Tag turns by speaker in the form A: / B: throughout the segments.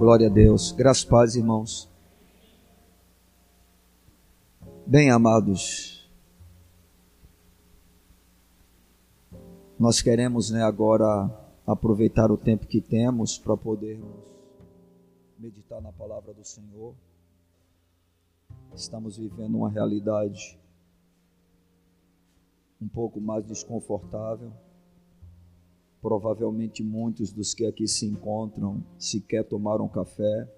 A: Glória a Deus. Graças paz, irmãos. Bem, amados, nós queremos né, agora aproveitar o tempo que temos para podermos meditar na palavra do Senhor. Estamos vivendo uma realidade um pouco mais desconfortável. Provavelmente muitos dos que aqui se encontram sequer tomaram café.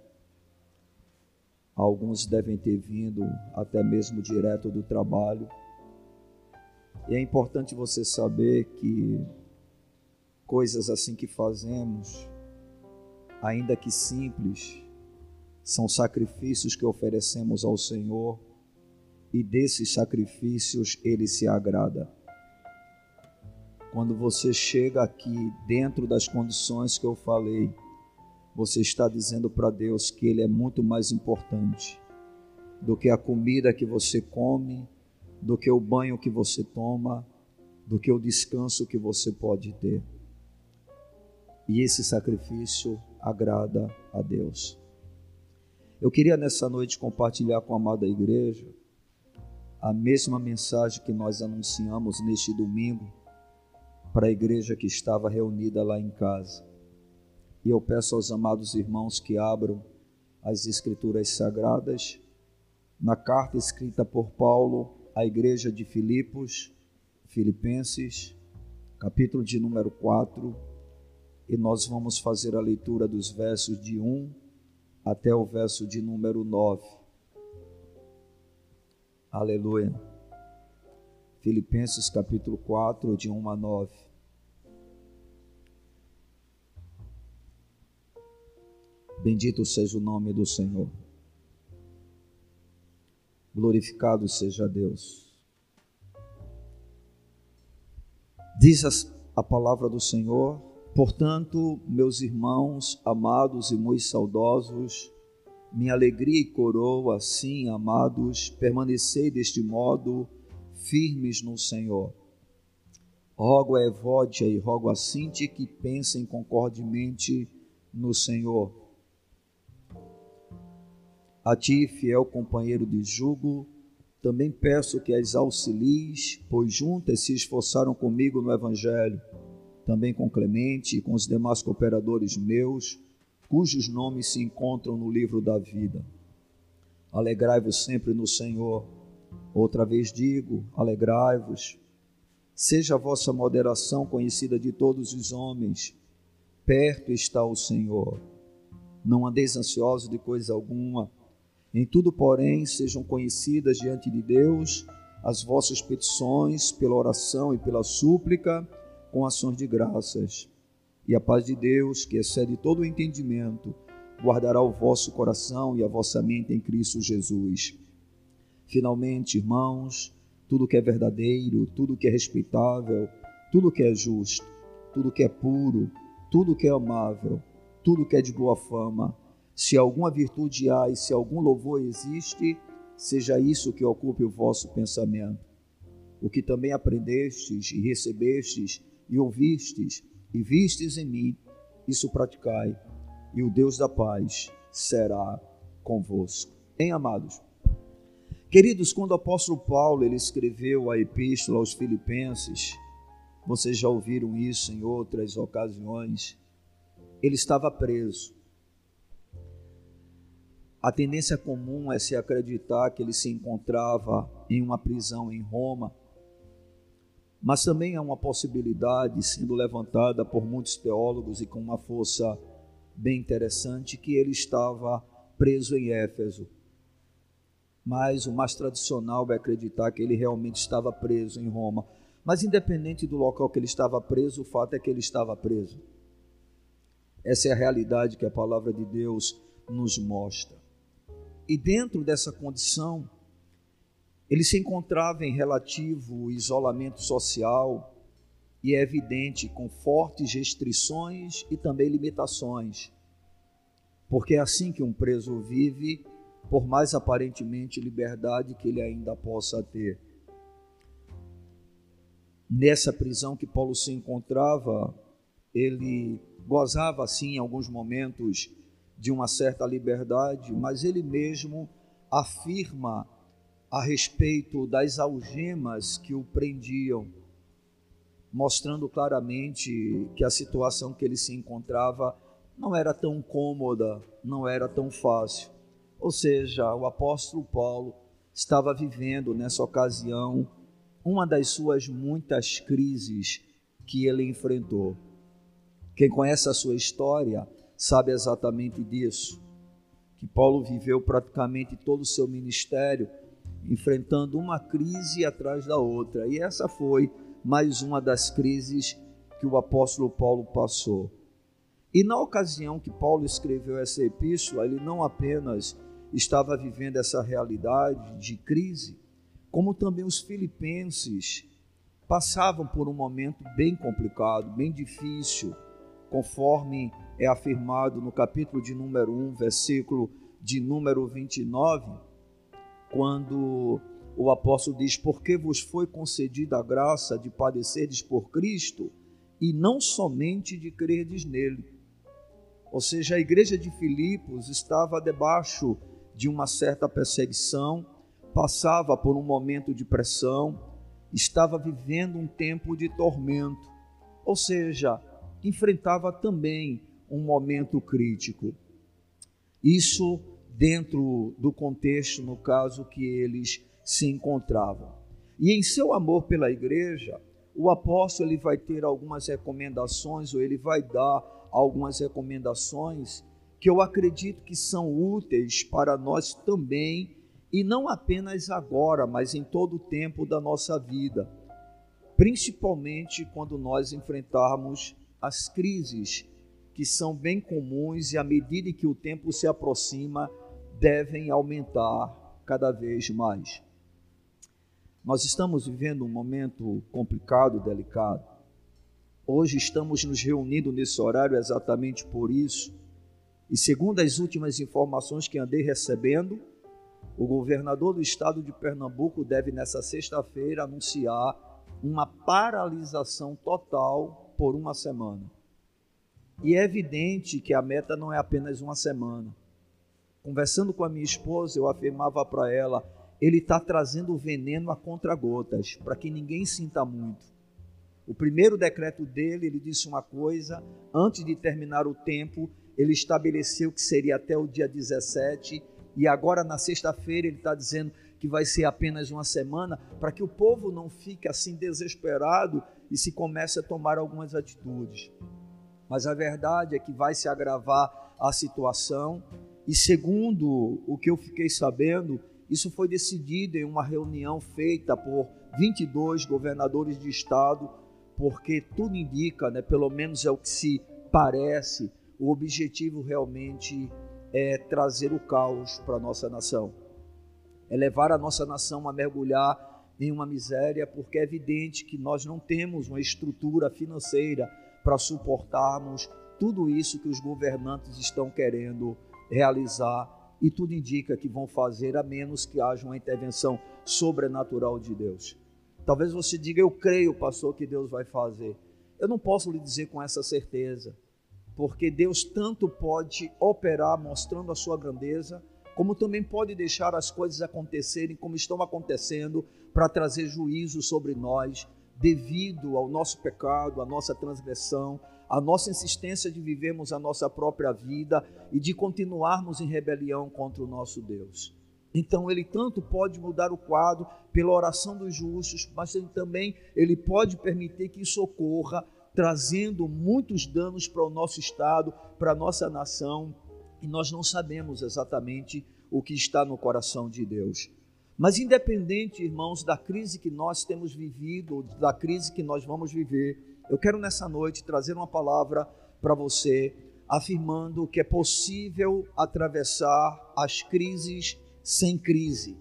A: Alguns devem ter vindo até mesmo direto do trabalho. E é importante você saber que coisas assim que fazemos, ainda que simples, são sacrifícios que oferecemos ao Senhor e desses sacrifícios ele se agrada. Quando você chega aqui dentro das condições que eu falei, você está dizendo para Deus que ele é muito mais importante do que a comida que você come, do que o banho que você toma, do que o descanso que você pode ter. E esse sacrifício agrada a Deus. Eu queria nessa noite compartilhar com a amada igreja a mesma mensagem que nós anunciamos neste domingo para a igreja que estava reunida lá em casa. E eu peço aos amados irmãos que abram as Escrituras Sagradas na carta escrita por Paulo à igreja de Filipos, Filipenses, capítulo de número 4, e nós vamos fazer a leitura dos versos de 1 até o verso de número 9. Aleluia. Filipenses capítulo 4, de 1 a 9. Bendito seja o nome do Senhor. Glorificado seja Deus. Diz a palavra do Senhor, portanto, meus irmãos amados e muito saudosos, minha alegria e coroa, sim, amados, permanecei deste modo firmes no Senhor. Rogo a Evódia e rogo a Cinti que pensem concordemente no Senhor. A ti, fiel companheiro de jugo, também peço que as auxilies, pois juntas se esforçaram comigo no Evangelho, também com Clemente e com os demais cooperadores meus, cujos nomes se encontram no livro da vida. Alegrai-vos sempre no Senhor. Outra vez digo: alegrai-vos. Seja a vossa moderação conhecida de todos os homens. Perto está o Senhor. Não andeis ansiosos de coisa alguma. Em tudo, porém, sejam conhecidas diante de Deus as vossas petições pela oração e pela súplica com ações de graças e a paz de Deus, que excede todo o entendimento, guardará o vosso coração e a vossa mente em Cristo Jesus. Finalmente, irmãos, tudo que é verdadeiro, tudo que é respeitável, tudo que é justo, tudo que é puro, tudo que é amável, tudo que é de boa fama, se alguma virtude há e se algum louvor existe, seja isso que ocupe o vosso pensamento. O que também aprendestes e recebestes e ouvistes e vistes em mim, isso praticai, e o Deus da paz será convosco. Em amados, queridos, quando o apóstolo Paulo ele escreveu a epístola aos Filipenses, vocês já ouviram isso em outras ocasiões, ele estava preso. A tendência comum é se acreditar que ele se encontrava em uma prisão em Roma, mas também há uma possibilidade sendo levantada por muitos teólogos e com uma força bem interessante que ele estava preso em Éfeso. Mas o mais tradicional é acreditar que ele realmente estava preso em Roma. Mas independente do local que ele estava preso, o fato é que ele estava preso. Essa é a realidade que a palavra de Deus nos mostra. E dentro dessa condição, ele se encontrava em relativo isolamento social e é evidente com fortes restrições e também limitações. Porque é assim que um preso vive, por mais aparentemente liberdade que ele ainda possa ter. Nessa prisão que Paulo se encontrava, ele gozava assim em alguns momentos de uma certa liberdade, mas ele mesmo afirma a respeito das algemas que o prendiam, mostrando claramente que a situação que ele se encontrava não era tão cômoda, não era tão fácil. Ou seja, o apóstolo Paulo estava vivendo nessa ocasião uma das suas muitas crises que ele enfrentou. Quem conhece a sua história sabe exatamente disso, que Paulo viveu praticamente todo o seu ministério enfrentando uma crise atrás da outra, e essa foi mais uma das crises que o apóstolo Paulo passou. E na ocasião que Paulo escreveu essa epístola, ele não apenas estava vivendo essa realidade de crise, como também os filipenses passavam por um momento bem complicado, bem difícil, conforme é afirmado no capítulo de número 1, versículo de número 29, quando o apóstolo diz: Porque vos foi concedida a graça de padecerdes por Cristo e não somente de crerdes nele. Ou seja, a igreja de Filipos estava debaixo de uma certa perseguição, passava por um momento de pressão, estava vivendo um tempo de tormento, ou seja, enfrentava também um momento crítico. Isso dentro do contexto, no caso, que eles se encontravam. E em seu amor pela igreja, o apóstolo ele vai ter algumas recomendações, ou ele vai dar algumas recomendações que eu acredito que são úteis para nós também, e não apenas agora, mas em todo o tempo da nossa vida, principalmente quando nós enfrentarmos as crises que são bem comuns e à medida que o tempo se aproxima, devem aumentar cada vez mais. Nós estamos vivendo um momento complicado, delicado. Hoje estamos nos reunindo nesse horário exatamente por isso. E segundo as últimas informações que andei recebendo, o governador do estado de Pernambuco deve nessa sexta-feira anunciar uma paralisação total por uma semana. E é evidente que a meta não é apenas uma semana. Conversando com a minha esposa, eu afirmava para ela: ele está trazendo veneno a contra-gotas, para que ninguém sinta muito. O primeiro decreto dele, ele disse uma coisa, antes de terminar o tempo, ele estabeleceu que seria até o dia 17, e agora na sexta-feira ele está dizendo que vai ser apenas uma semana, para que o povo não fique assim desesperado e se comece a tomar algumas atitudes mas a verdade é que vai se agravar a situação. E segundo o que eu fiquei sabendo, isso foi decidido em uma reunião feita por 22 governadores de estado, porque tudo indica, né, pelo menos é o que se parece, o objetivo realmente é trazer o caos para a nossa nação. É levar a nossa nação a mergulhar em uma miséria, porque é evidente que nós não temos uma estrutura financeira para suportarmos tudo isso que os governantes estão querendo realizar e tudo indica que vão fazer a menos que haja uma intervenção sobrenatural de Deus. Talvez você diga, eu creio, pastor, que Deus vai fazer. Eu não posso lhe dizer com essa certeza, porque Deus tanto pode operar mostrando a sua grandeza, como também pode deixar as coisas acontecerem como estão acontecendo para trazer juízo sobre nós, devido ao nosso pecado, à nossa transgressão, à nossa insistência de vivermos a nossa própria vida e de continuarmos em rebelião contra o nosso Deus. Então ele tanto pode mudar o quadro pela oração dos justos, mas ele também ele pode permitir que isso ocorra, trazendo muitos danos para o nosso estado, para a nossa nação, e nós não sabemos exatamente o que está no coração de Deus. Mas independente, irmãos, da crise que nós temos vivido, da crise que nós vamos viver, eu quero nessa noite trazer uma palavra para você, afirmando que é possível atravessar as crises sem crise.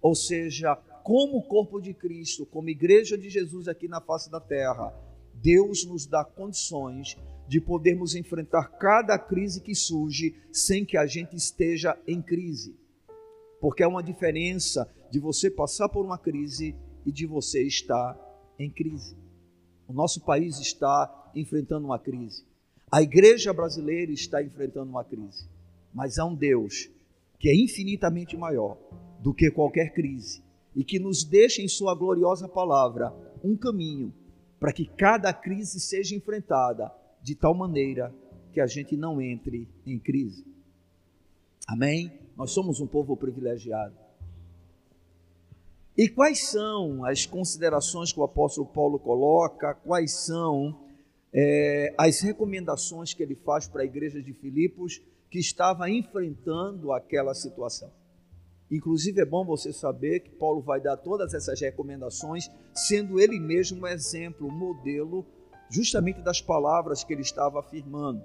A: Ou seja, como corpo de Cristo, como igreja de Jesus aqui na face da terra, Deus nos dá condições de podermos enfrentar cada crise que surge sem que a gente esteja em crise porque é uma diferença de você passar por uma crise e de você estar em crise. O nosso país está enfrentando uma crise. A igreja brasileira está enfrentando uma crise. mas há um Deus que é infinitamente maior do que qualquer crise e que nos deixa em Sua gloriosa palavra um caminho para que cada crise seja enfrentada de tal maneira que a gente não entre em crise. Amém? Nós somos um povo privilegiado. E quais são as considerações que o apóstolo Paulo coloca? Quais são é, as recomendações que ele faz para a igreja de Filipos que estava enfrentando aquela situação? Inclusive, é bom você saber que Paulo vai dar todas essas recomendações, sendo ele mesmo um exemplo, um modelo, justamente das palavras que ele estava afirmando,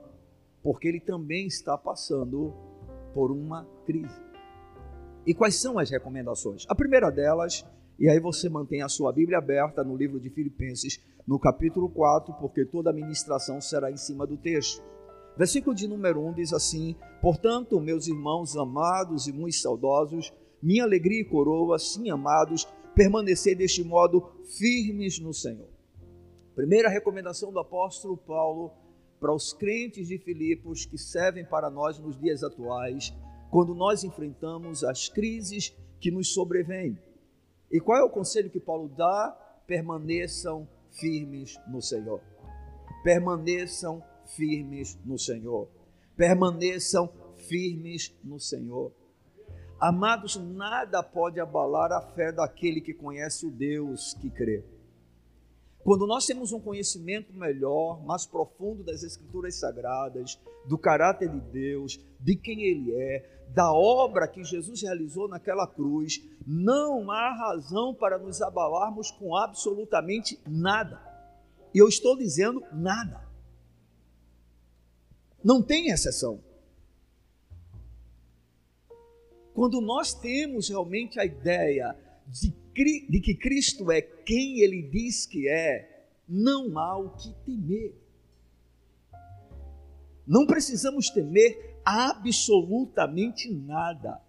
A: porque ele também está passando por uma crise. E quais são as recomendações? A primeira delas, e aí você mantém a sua Bíblia aberta no livro de Filipenses, no capítulo 4, porque toda a ministração será em cima do texto. Versículo de número 1 diz assim: Portanto, meus irmãos amados e muito saudosos, minha alegria e coroa, sim, amados, permanecer deste modo firmes no Senhor. Primeira recomendação do apóstolo Paulo para os crentes de Filipos que servem para nós nos dias atuais, quando nós enfrentamos as crises que nos sobrevêm. E qual é o conselho que Paulo dá? Permaneçam firmes no Senhor. Permaneçam firmes no Senhor. Permaneçam firmes no Senhor. Amados, nada pode abalar a fé daquele que conhece o Deus que crê. Quando nós temos um conhecimento melhor, mais profundo das Escrituras Sagradas, do caráter de Deus, de quem Ele é, da obra que Jesus realizou naquela cruz, não há razão para nos abalarmos com absolutamente nada. E eu estou dizendo nada. Não tem exceção. Quando nós temos realmente a ideia de, de que Cristo é quem Ele diz que é, não há o que temer. Não precisamos temer absolutamente nada.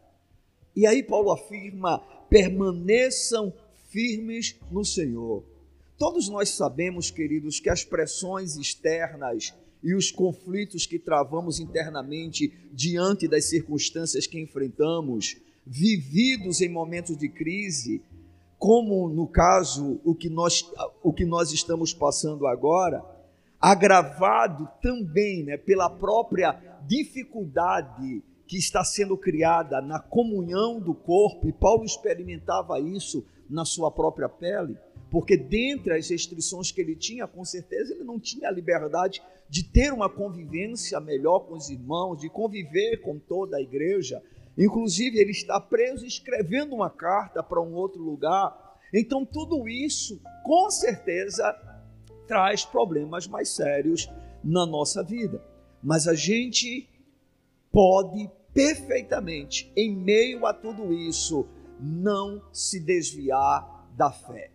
A: E aí Paulo afirma: permaneçam firmes no Senhor. Todos nós sabemos, queridos, que as pressões externas e os conflitos que travamos internamente diante das circunstâncias que enfrentamos, vividos em momentos de crise, como no caso o que nós, o que nós estamos passando agora, agravado também né, pela própria dificuldade que está sendo criada na comunhão do corpo, e Paulo experimentava isso na sua própria pele porque dentre as restrições que ele tinha, com certeza ele não tinha a liberdade de ter uma convivência melhor com os irmãos, de conviver com toda a igreja. Inclusive, ele está preso escrevendo uma carta para um outro lugar. Então, tudo isso, com certeza, traz problemas mais sérios na nossa vida. Mas a gente pode perfeitamente, em meio a tudo isso, não se desviar da fé.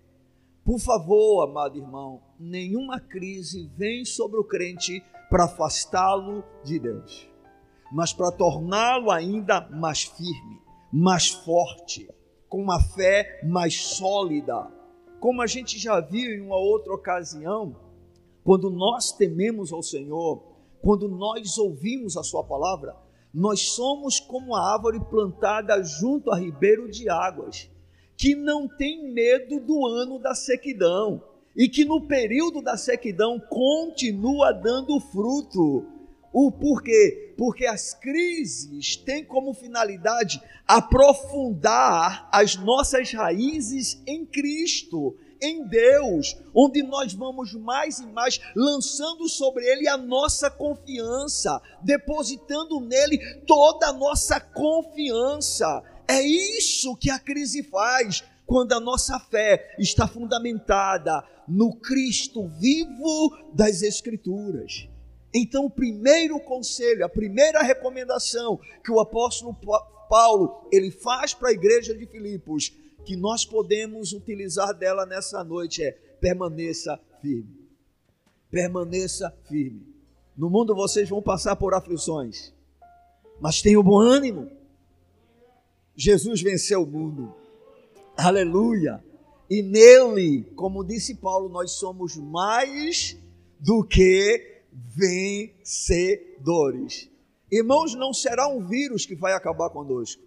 A: Por favor, amado irmão, nenhuma crise vem sobre o crente para afastá-lo de Deus, mas para torná-lo ainda mais firme, mais forte, com uma fé mais sólida. Como a gente já viu em uma outra ocasião, quando nós tememos ao Senhor, quando nós ouvimos a Sua palavra, nós somos como a árvore plantada junto a ribeiro de águas que não tem medo do ano da sequidão e que no período da sequidão continua dando fruto. O porquê? Porque as crises têm como finalidade aprofundar as nossas raízes em Cristo, em Deus, onde nós vamos mais e mais lançando sobre Ele a nossa confiança, depositando nele toda a nossa confiança. É isso que a crise faz quando a nossa fé está fundamentada no Cristo vivo das Escrituras. Então, o primeiro conselho, a primeira recomendação que o apóstolo Paulo ele faz para a igreja de Filipos, que nós podemos utilizar dela nessa noite é permaneça firme. Permaneça firme. No mundo vocês vão passar por aflições, mas tenham bom ânimo Jesus venceu o mundo. Aleluia! E nele, como disse Paulo, nós somos mais do que vencedores. Irmãos, não será um vírus que vai acabar conosco.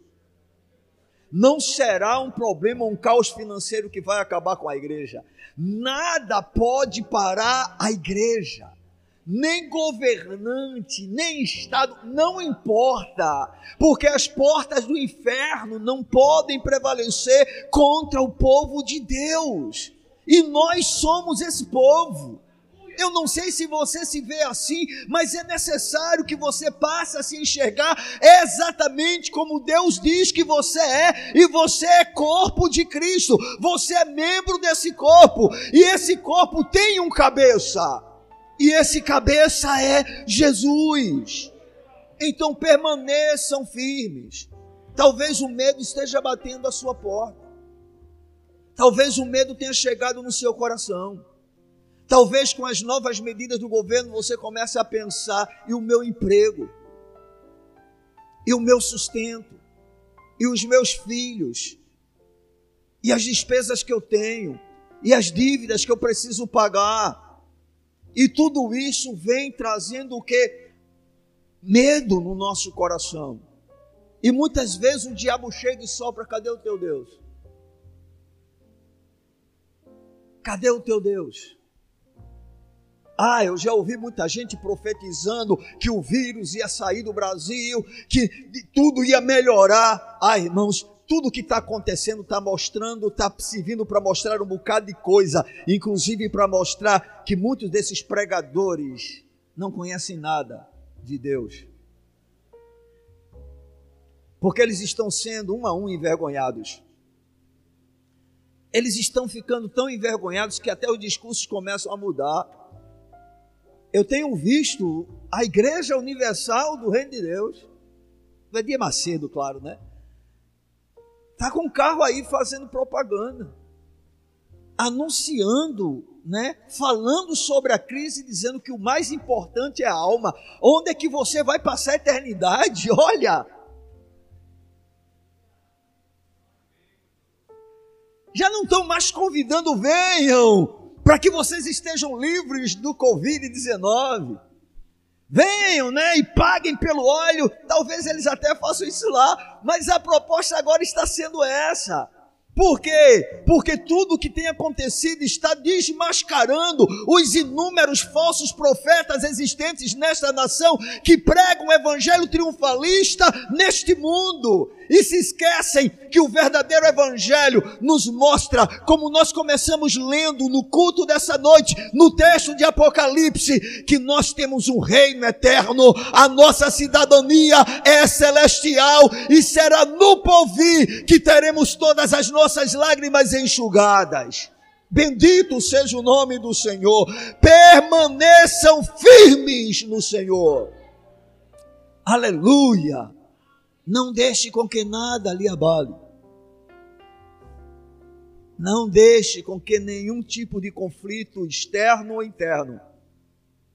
A: Não será um problema, um caos financeiro que vai acabar com a igreja. Nada pode parar a igreja. Nem governante, nem Estado, não importa, porque as portas do inferno não podem prevalecer contra o povo de Deus, e nós somos esse povo. Eu não sei se você se vê assim, mas é necessário que você passe a se enxergar exatamente como Deus diz que você é, e você é corpo de Cristo, você é membro desse corpo, e esse corpo tem um cabeça, e esse cabeça é Jesus. Então permaneçam firmes. Talvez o medo esteja batendo a sua porta. Talvez o medo tenha chegado no seu coração. Talvez com as novas medidas do governo você comece a pensar: e o meu emprego? E o meu sustento? E os meus filhos? E as despesas que eu tenho? E as dívidas que eu preciso pagar? E tudo isso vem trazendo o que? Medo no nosso coração. E muitas vezes o diabo chega e sopra: cadê o teu Deus? Cadê o teu Deus? Ah, eu já ouvi muita gente profetizando que o vírus ia sair do Brasil, que tudo ia melhorar. Ah, irmãos, tudo que está acontecendo está mostrando, está servindo para mostrar um bocado de coisa, inclusive para mostrar que muitos desses pregadores não conhecem nada de Deus. Porque eles estão sendo um a um envergonhados. Eles estão ficando tão envergonhados que até os discursos começam a mudar eu tenho visto a Igreja Universal do Reino de Deus, não é dia Macedo, claro, né? Está com um carro aí fazendo propaganda, anunciando, né? Falando sobre a crise, dizendo que o mais importante é a alma. Onde é que você vai passar a eternidade? Olha! Já não estão mais convidando, venham, para que vocês estejam livres do Covid-19. Venham, né, e paguem pelo óleo. Talvez eles até façam isso lá, mas a proposta agora está sendo essa. Por quê? Porque tudo o que tem acontecido está desmascarando os inúmeros falsos profetas existentes nesta nação que pregam o evangelho triunfalista neste mundo e se esquecem que o verdadeiro Evangelho nos mostra, como nós começamos lendo no culto dessa noite, no texto de Apocalipse, que nós temos um reino eterno, a nossa cidadania é celestial e será no porvir que teremos todas as nossas lágrimas enxugadas. Bendito seja o nome do Senhor. Permaneçam firmes no Senhor. Aleluia. Não deixe com que nada lhe abale. Não deixe com que nenhum tipo de conflito externo ou interno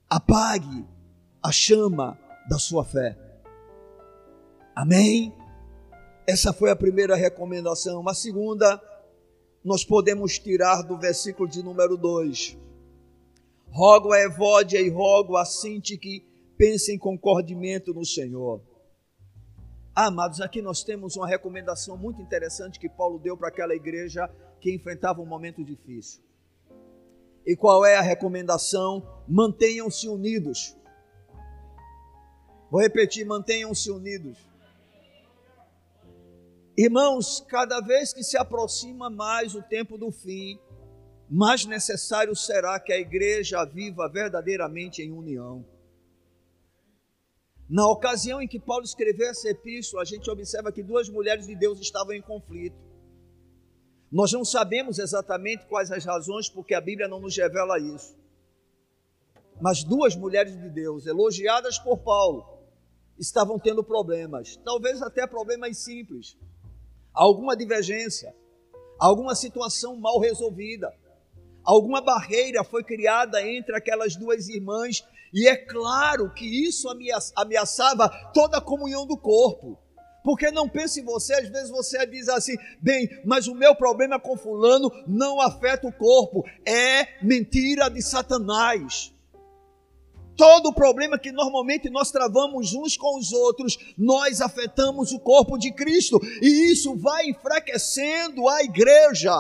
A: apague a chama da sua fé. Amém? Essa foi a primeira recomendação. A segunda, nós podemos tirar do versículo de número 2. Rogo a Evódia e rogo a Sinti que pensem concordemente no Senhor. Amados, aqui nós temos uma recomendação muito interessante que Paulo deu para aquela igreja que enfrentava um momento difícil. E qual é a recomendação? Mantenham-se unidos. Vou repetir: mantenham-se unidos. Irmãos, cada vez que se aproxima mais o tempo do fim, mais necessário será que a igreja viva verdadeiramente em união. Na ocasião em que Paulo escreveu essa epístola, a gente observa que duas mulheres de Deus estavam em conflito. Nós não sabemos exatamente quais as razões, porque a Bíblia não nos revela isso. Mas duas mulheres de Deus, elogiadas por Paulo, estavam tendo problemas, talvez até problemas simples, alguma divergência, alguma situação mal resolvida, alguma barreira foi criada entre aquelas duas irmãs e é claro que isso ameaçava toda a comunhão do corpo. Porque não pense em você, às vezes você diz assim, bem, mas o meu problema com fulano não afeta o corpo. É mentira de Satanás. Todo problema que normalmente nós travamos uns com os outros, nós afetamos o corpo de Cristo, e isso vai enfraquecendo a igreja.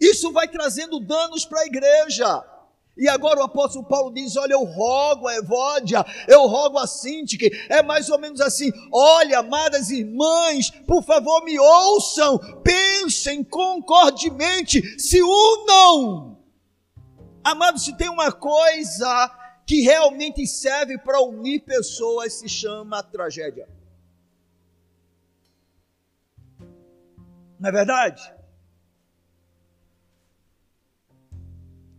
A: Isso vai trazendo danos para a igreja. E agora o apóstolo Paulo diz: Olha, eu rogo a Evódia, eu rogo a Sintique. É mais ou menos assim: Olha, amadas irmãs, por favor me ouçam, pensem concordemente, se unam. Amados, se tem uma coisa que realmente serve para unir pessoas, se chama tragédia. Não é verdade?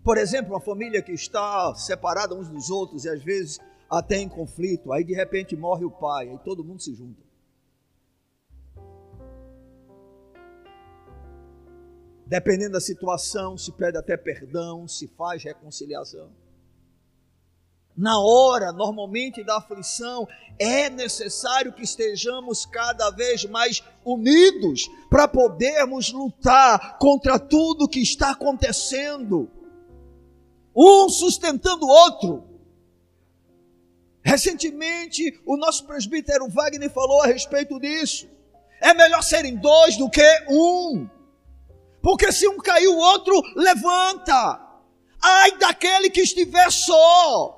A: Por exemplo, uma família que está separada uns dos outros e às vezes até em conflito, aí de repente morre o pai, aí todo mundo se junta. Dependendo da situação, se pede até perdão, se faz reconciliação. Na hora, normalmente, da aflição, é necessário que estejamos cada vez mais unidos para podermos lutar contra tudo que está acontecendo um sustentando o outro. Recentemente, o nosso presbítero Wagner falou a respeito disso. É melhor serem dois do que um. Porque se um cair, o outro levanta. Ai daquele que estiver só.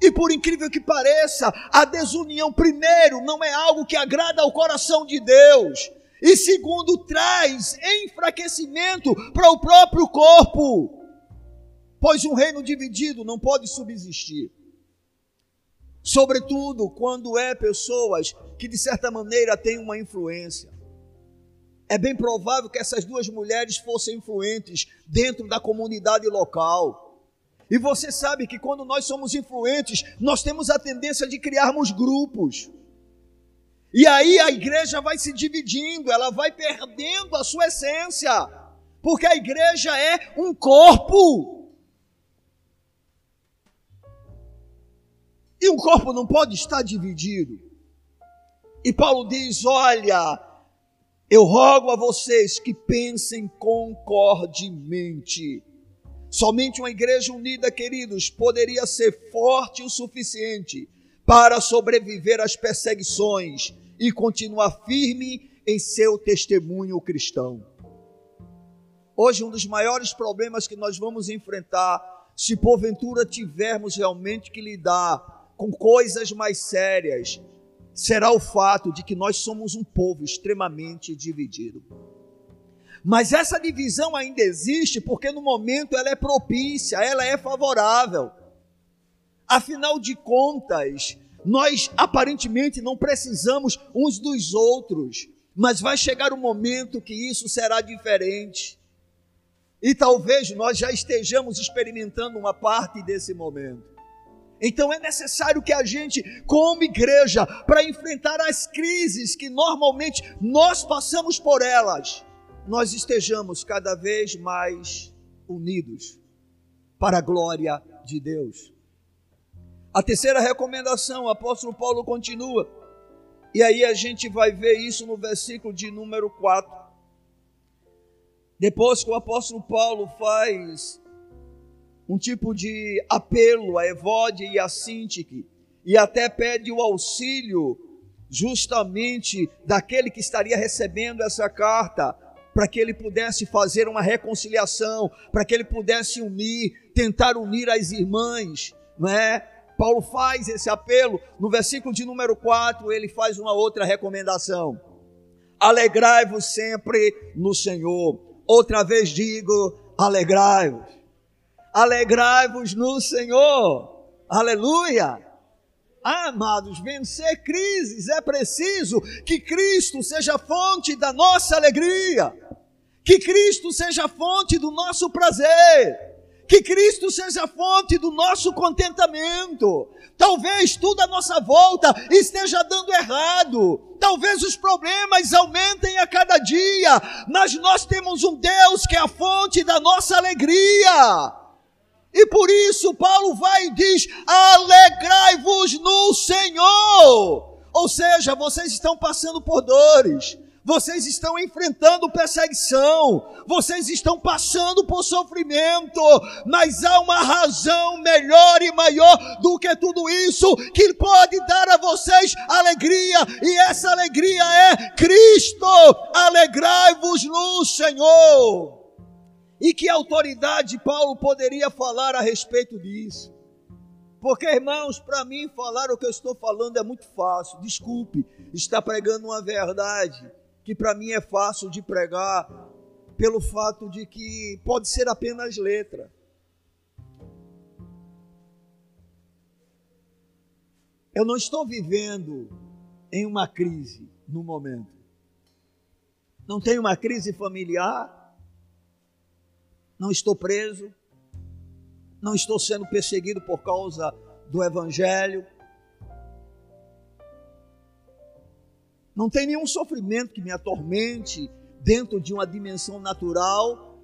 A: E por incrível que pareça, a desunião, primeiro, não é algo que agrada ao coração de Deus. E segundo, traz enfraquecimento para o próprio corpo pois um reino dividido não pode subsistir. Sobretudo quando é pessoas que de certa maneira têm uma influência. É bem provável que essas duas mulheres fossem influentes dentro da comunidade local. E você sabe que quando nós somos influentes, nós temos a tendência de criarmos grupos. E aí a igreja vai se dividindo, ela vai perdendo a sua essência, porque a igreja é um corpo. E um corpo não pode estar dividido. E Paulo diz: Olha, eu rogo a vocês que pensem concordemente. Somente uma igreja unida, queridos, poderia ser forte o suficiente para sobreviver às perseguições e continuar firme em seu testemunho cristão. Hoje, um dos maiores problemas que nós vamos enfrentar, se porventura tivermos realmente que lidar com coisas mais sérias, será o fato de que nós somos um povo extremamente dividido. Mas essa divisão ainda existe porque no momento ela é propícia, ela é favorável. Afinal de contas, nós aparentemente não precisamos uns dos outros, mas vai chegar um momento que isso será diferente. E talvez nós já estejamos experimentando uma parte desse momento. Então é necessário que a gente, como igreja, para enfrentar as crises que normalmente nós passamos por elas, nós estejamos cada vez mais unidos para a glória de Deus. A terceira recomendação, o apóstolo Paulo continua, e aí a gente vai ver isso no versículo de número 4. Depois que o apóstolo Paulo faz um tipo de apelo a Evode e a Sintique, e até pede o auxílio justamente daquele que estaria recebendo essa carta, para que ele pudesse fazer uma reconciliação, para que ele pudesse unir, tentar unir as irmãs, não é? Paulo faz esse apelo, no versículo de número 4, ele faz uma outra recomendação: alegrai-vos sempre no Senhor. Outra vez digo, alegrai-vos alegrai-vos no Senhor. Aleluia! Amados, vencer crises é preciso que Cristo seja fonte da nossa alegria, que Cristo seja fonte do nosso prazer, que Cristo seja fonte do nosso contentamento. Talvez tudo à nossa volta esteja dando errado, talvez os problemas aumentem a cada dia, mas nós temos um Deus que é a fonte da nossa alegria. E por isso Paulo vai e diz: alegrai-vos no Senhor. Ou seja, vocês estão passando por dores, vocês estão enfrentando perseguição, vocês estão passando por sofrimento, mas há uma razão melhor e maior do que tudo isso que pode dar a vocês alegria, e essa alegria é Cristo. Alegrai-vos no Senhor. E que autoridade Paulo poderia falar a respeito disso? Porque, irmãos, para mim falar o que eu estou falando é muito fácil. Desculpe, está pregando uma verdade que para mim é fácil de pregar pelo fato de que pode ser apenas letra. Eu não estou vivendo em uma crise no momento. Não tenho uma crise familiar. Não estou preso. Não estou sendo perseguido por causa do evangelho Não tem nenhum sofrimento que me atormente dentro de uma dimensão natural,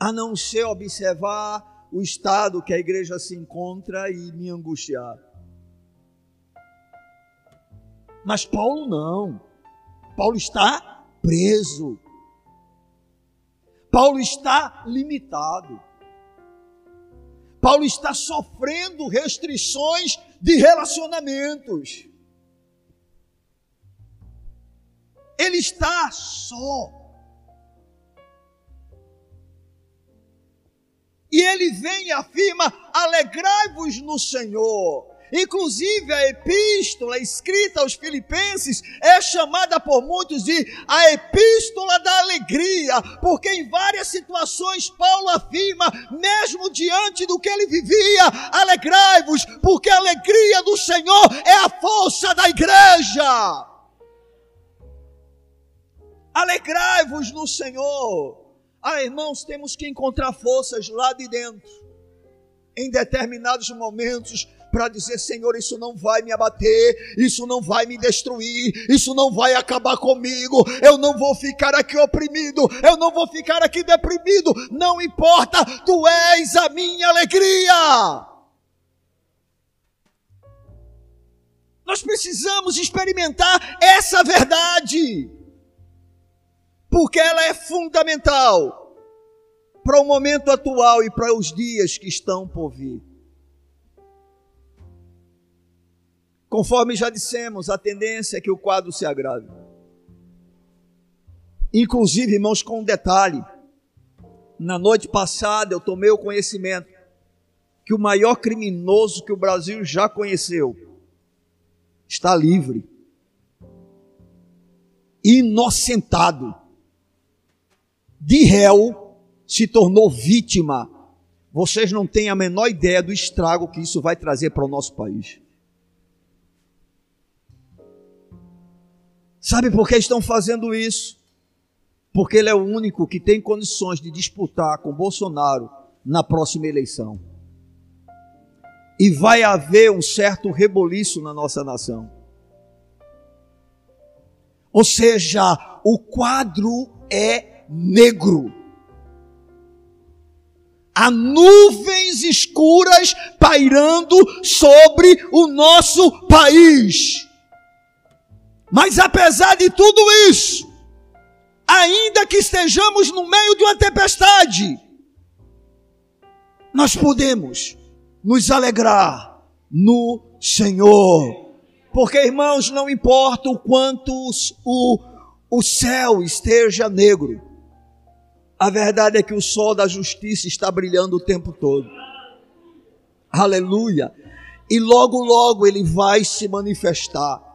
A: a não ser observar o estado que a igreja se encontra e me angustiar. Mas Paulo não. Paulo está preso. Paulo está limitado. Paulo está sofrendo restrições de relacionamentos. ele está só. E ele vem e afirma: alegrai-vos no Senhor. Inclusive, a epístola escrita aos Filipenses é chamada por muitos de a epístola da alegria, porque em várias situações Paulo afirma, mesmo diante do que ele vivia, alegrai-vos, porque a alegria do Senhor é a força da igreja. Alegrai-vos no Senhor. Ah, irmãos, temos que encontrar forças lá de dentro, em determinados momentos, para dizer: Senhor, isso não vai me abater, isso não vai me destruir, isso não vai acabar comigo, eu não vou ficar aqui oprimido, eu não vou ficar aqui deprimido, não importa, tu és a minha alegria. Nós precisamos experimentar essa verdade porque ela é fundamental para o momento atual e para os dias que estão por vir. Conforme já dissemos, a tendência é que o quadro se agrave. Inclusive, irmãos, com um detalhe: na noite passada eu tomei o conhecimento que o maior criminoso que o Brasil já conheceu está livre, inocentado de réu se tornou vítima. Vocês não têm a menor ideia do estrago que isso vai trazer para o nosso país. Sabe por que estão fazendo isso? Porque ele é o único que tem condições de disputar com Bolsonaro na próxima eleição. E vai haver um certo reboliço na nossa nação. Ou seja, o quadro é negro. Há nuvens escuras pairando sobre o nosso país. Mas apesar de tudo isso, ainda que estejamos no meio de uma tempestade, nós podemos nos alegrar no Senhor. Porque, irmãos, não importa o quanto o, o céu esteja negro, a verdade é que o sol da justiça está brilhando o tempo todo. Aleluia. E logo, logo ele vai se manifestar.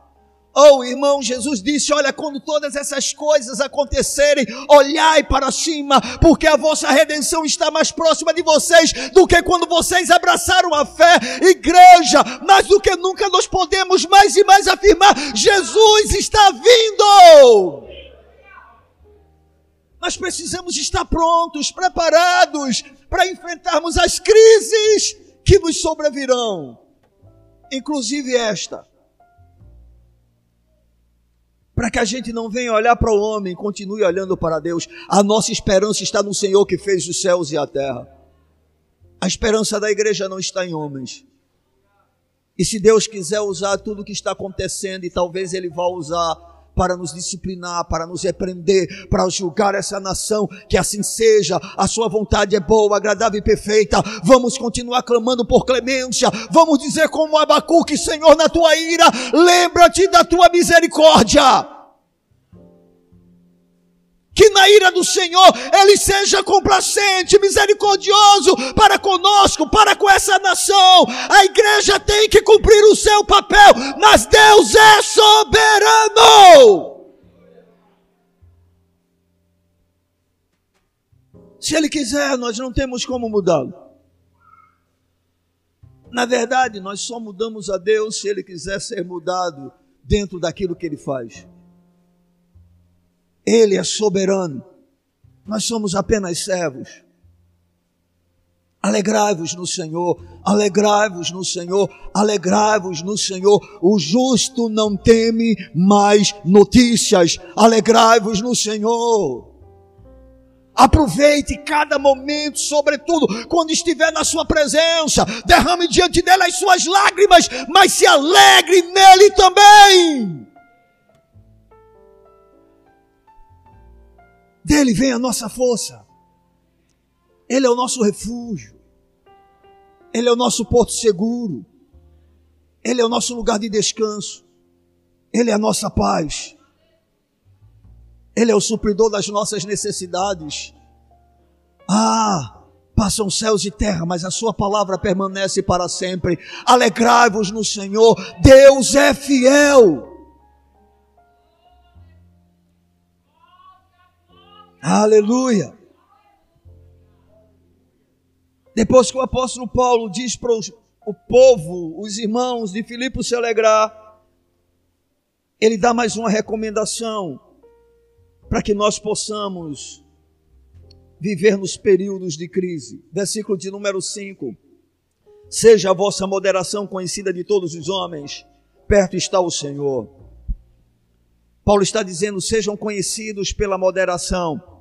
A: Oh, irmão, Jesus disse: Olha, quando todas essas coisas acontecerem, olhai para cima, porque a vossa redenção está mais próxima de vocês do que quando vocês abraçaram a fé. Igreja, mais do que nunca nós podemos mais e mais afirmar: Jesus está vindo. Nós precisamos estar prontos, preparados para enfrentarmos as crises que nos sobrevirão, inclusive esta. Para que a gente não venha olhar para o homem, continue olhando para Deus. A nossa esperança está no Senhor que fez os céus e a terra. A esperança da igreja não está em homens. E se Deus quiser usar tudo o que está acontecendo, e talvez Ele vá usar para nos disciplinar, para nos repreender, para julgar essa nação, que assim seja, a sua vontade é boa, agradável e perfeita. Vamos continuar clamando por clemência, vamos dizer como Abacuque, Senhor, na tua ira, lembra-te da tua misericórdia que na ira do Senhor ele seja complacente, misericordioso para conosco, para com essa nação. A igreja tem que cumprir o seu papel, mas Deus é soberano. Se ele quiser, nós não temos como mudá-lo. Na verdade, nós só mudamos a Deus se ele quiser ser mudado dentro daquilo que ele faz. Ele é soberano. Nós somos apenas servos. Alegrai-vos no Senhor, alegrai-vos no Senhor, alegrai-vos no Senhor. O justo não teme mais notícias. Alegrai-vos no Senhor. Aproveite cada momento, sobretudo quando estiver na sua presença. Derrame diante dele as suas lágrimas, mas se alegre nele também. Dele vem a nossa força. Ele é o nosso refúgio. Ele é o nosso porto seguro. Ele é o nosso lugar de descanso. Ele é a nossa paz. Ele é o supridor das nossas necessidades. Ah, passam céus e terra, mas a sua palavra permanece para sempre. Alegrai-vos no Senhor. Deus é fiel. Aleluia. Depois que o apóstolo Paulo diz para o povo, os irmãos de Filipe se alegrar, ele dá mais uma recomendação para que nós possamos viver nos períodos de crise. Versículo de número 5. Seja a vossa moderação conhecida de todos os homens, perto está o Senhor. Paulo está dizendo: sejam conhecidos pela moderação.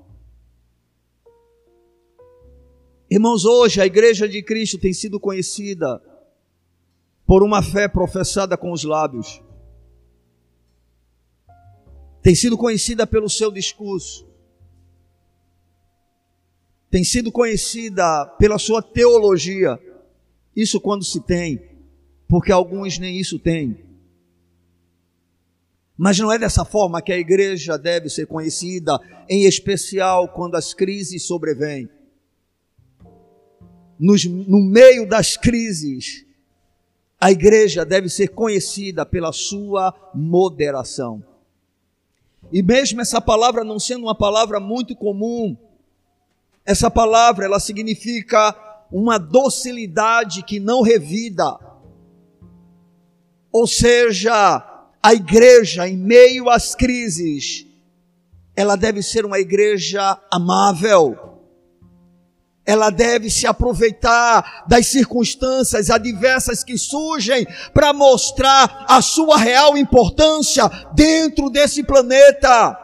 A: Irmãos, hoje a igreja de Cristo tem sido conhecida por uma fé professada com os lábios, tem sido conhecida pelo seu discurso, tem sido conhecida pela sua teologia. Isso quando se tem, porque alguns nem isso têm. Mas não é dessa forma que a igreja deve ser conhecida, em especial quando as crises sobrevêm nos, no meio das crises, a igreja deve ser conhecida pela sua moderação. E mesmo essa palavra não sendo uma palavra muito comum, essa palavra ela significa uma docilidade que não revida. Ou seja, a igreja em meio às crises, ela deve ser uma igreja amável ela deve se aproveitar das circunstâncias adversas que surgem para mostrar a sua real importância dentro desse planeta.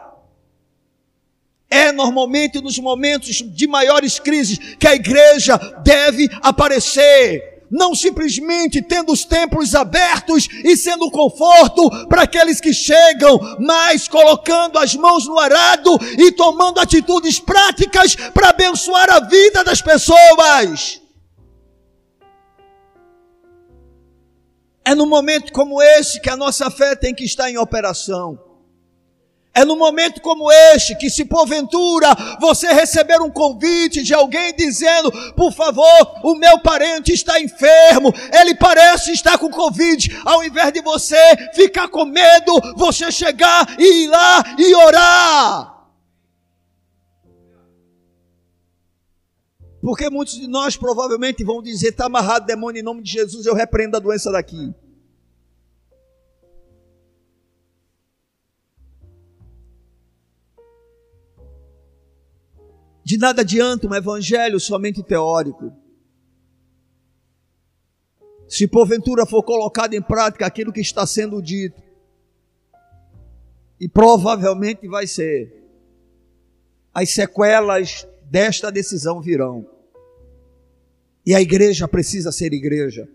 A: É normalmente nos momentos de maiores crises que a igreja deve aparecer não simplesmente tendo os templos abertos e sendo conforto para aqueles que chegam, mas colocando as mãos no arado e tomando atitudes práticas para abençoar a vida das pessoas. É no momento como esse que a nossa fé tem que estar em operação. É no momento como este que, se porventura você receber um convite de alguém dizendo, por favor, o meu parente está enfermo, ele parece estar com Covid, ao invés de você ficar com medo, você chegar e ir lá e orar. Porque muitos de nós provavelmente vão dizer: está amarrado demônio em nome de Jesus, eu repreendo a doença daqui. De nada adianta um evangelho somente teórico. Se porventura for colocado em prática aquilo que está sendo dito, e provavelmente vai ser, as sequelas desta decisão virão. E a igreja precisa ser igreja.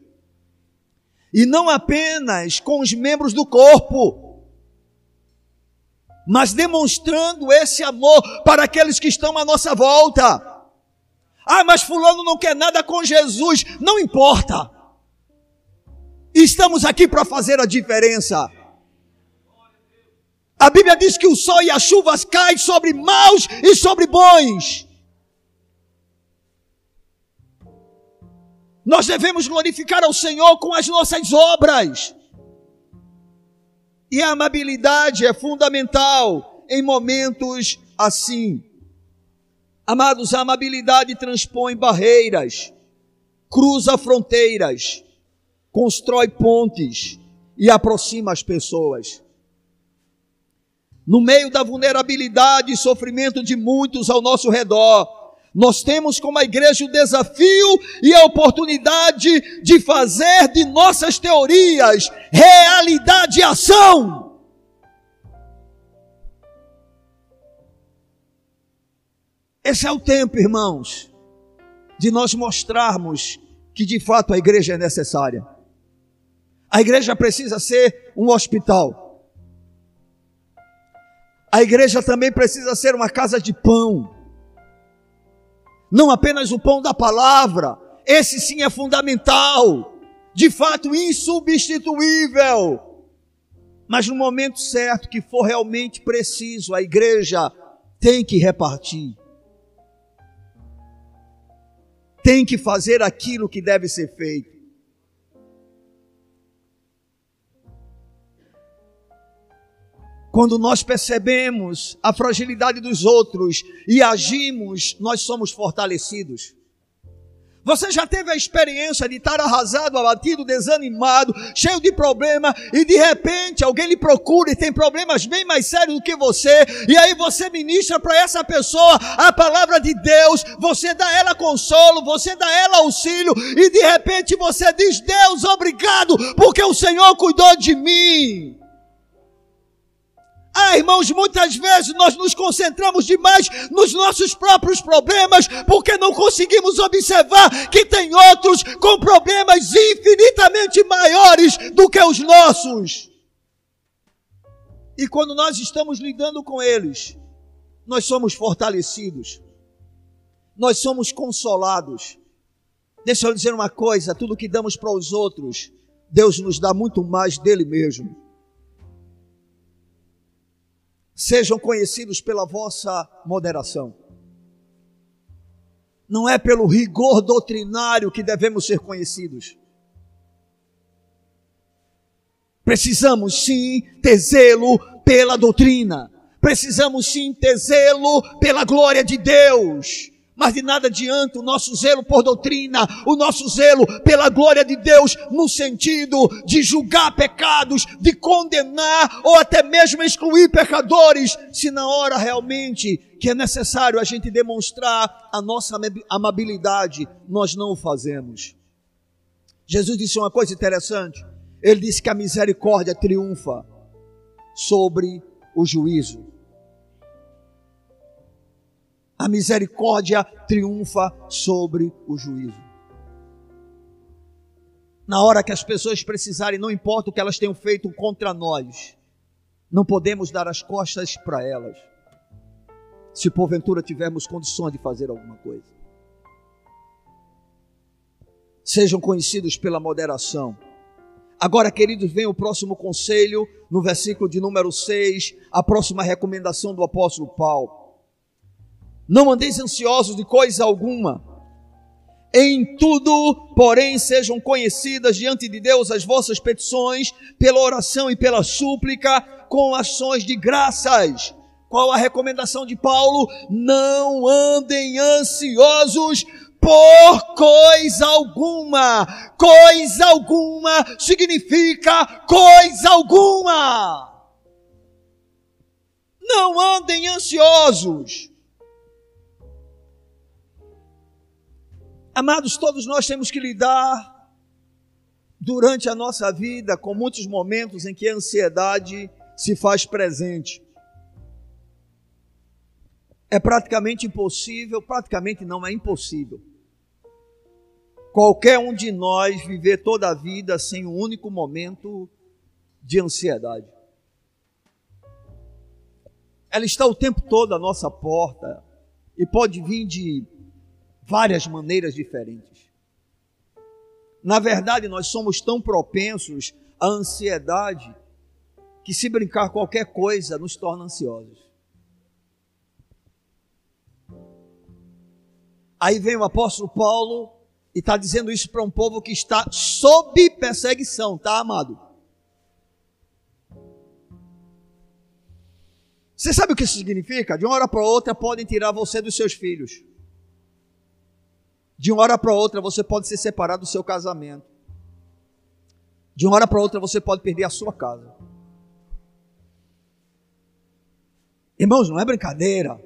A: E não apenas com os membros do corpo, mas demonstrando esse amor para aqueles que estão à nossa volta. Ah, mas Fulano não quer nada com Jesus. Não importa. Estamos aqui para fazer a diferença. A Bíblia diz que o sol e as chuvas caem sobre maus e sobre bons. Nós devemos glorificar ao Senhor com as nossas obras. E a amabilidade é fundamental em momentos assim. Amados, a amabilidade transpõe barreiras, cruza fronteiras, constrói pontes e aproxima as pessoas. No meio da vulnerabilidade e sofrimento de muitos ao nosso redor, nós temos como a igreja o desafio e a oportunidade de fazer de nossas teorias realidade e ação. Esse é o tempo, irmãos, de nós mostrarmos que de fato a igreja é necessária. A igreja precisa ser um hospital. A igreja também precisa ser uma casa de pão não apenas o pão da palavra, esse sim é fundamental, de fato insubstituível. Mas no momento certo que for realmente preciso, a igreja tem que repartir. Tem que fazer aquilo que deve ser feito. Quando nós percebemos a fragilidade dos outros e agimos, nós somos fortalecidos. Você já teve a experiência de estar arrasado, abatido, desanimado, cheio de problema e de repente alguém lhe procura e tem problemas bem mais sérios do que você e aí você ministra para essa pessoa a palavra de Deus, você dá ela consolo, você dá ela auxílio e de repente você diz: Deus, obrigado porque o Senhor cuidou de mim. Ah, irmãos, muitas vezes nós nos concentramos demais nos nossos próprios problemas, porque não conseguimos observar que tem outros com problemas infinitamente maiores do que os nossos. E quando nós estamos lidando com eles, nós somos fortalecidos, nós somos consolados. Deixa eu dizer uma coisa: tudo que damos para os outros, Deus nos dá muito mais dele mesmo sejam conhecidos pela vossa moderação. Não é pelo rigor doutrinário que devemos ser conhecidos. Precisamos sim ter zelo pela doutrina. Precisamos sim ter zelo pela glória de Deus mas de nada adianta o nosso zelo por doutrina, o nosso zelo pela glória de Deus, no sentido de julgar pecados, de condenar ou até mesmo excluir pecadores, se na hora realmente que é necessário a gente demonstrar a nossa amabilidade, nós não o fazemos. Jesus disse uma coisa interessante. Ele disse que a misericórdia triunfa sobre o juízo. A misericórdia triunfa sobre o juízo. Na hora que as pessoas precisarem, não importa o que elas tenham feito contra nós, não podemos dar as costas para elas. Se porventura tivermos condições de fazer alguma coisa. Sejam conhecidos pela moderação. Agora, queridos, vem o próximo conselho, no versículo de número 6, a próxima recomendação do apóstolo Paulo. Não andeis ansiosos de coisa alguma. Em tudo, porém, sejam conhecidas diante de Deus as vossas petições, pela oração e pela súplica, com ações de graças. Qual a recomendação de Paulo? Não andem ansiosos por coisa alguma. Coisa alguma significa coisa alguma. Não andem ansiosos. Amados, todos nós temos que lidar durante a nossa vida com muitos momentos em que a ansiedade se faz presente. É praticamente impossível, praticamente não é impossível. Qualquer um de nós viver toda a vida sem um único momento de ansiedade. ela está o tempo todo à nossa porta e pode vir de várias maneiras diferentes. Na verdade, nós somos tão propensos à ansiedade que se brincar qualquer coisa nos torna ansiosos. Aí vem o apóstolo Paulo e está dizendo isso para um povo que está sob perseguição, tá, amado? Você sabe o que isso significa? De uma hora para outra podem tirar você dos seus filhos. De uma hora para outra você pode ser separado do seu casamento. De uma hora para outra você pode perder a sua casa. Irmãos, não é brincadeira.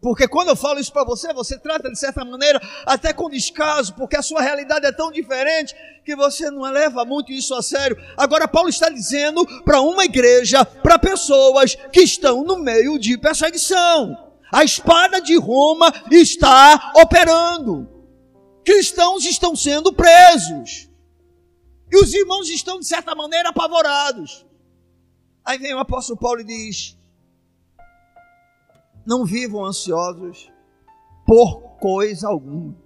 A: Porque quando eu falo isso para você, você trata de certa maneira até com descaso, porque a sua realidade é tão diferente que você não leva muito isso a sério. Agora, Paulo está dizendo para uma igreja, para pessoas que estão no meio de perseguição. A espada de Roma está operando. Cristãos estão sendo presos. E os irmãos estão, de certa maneira, apavorados. Aí vem o apóstolo Paulo e diz: não vivam ansiosos por coisa alguma.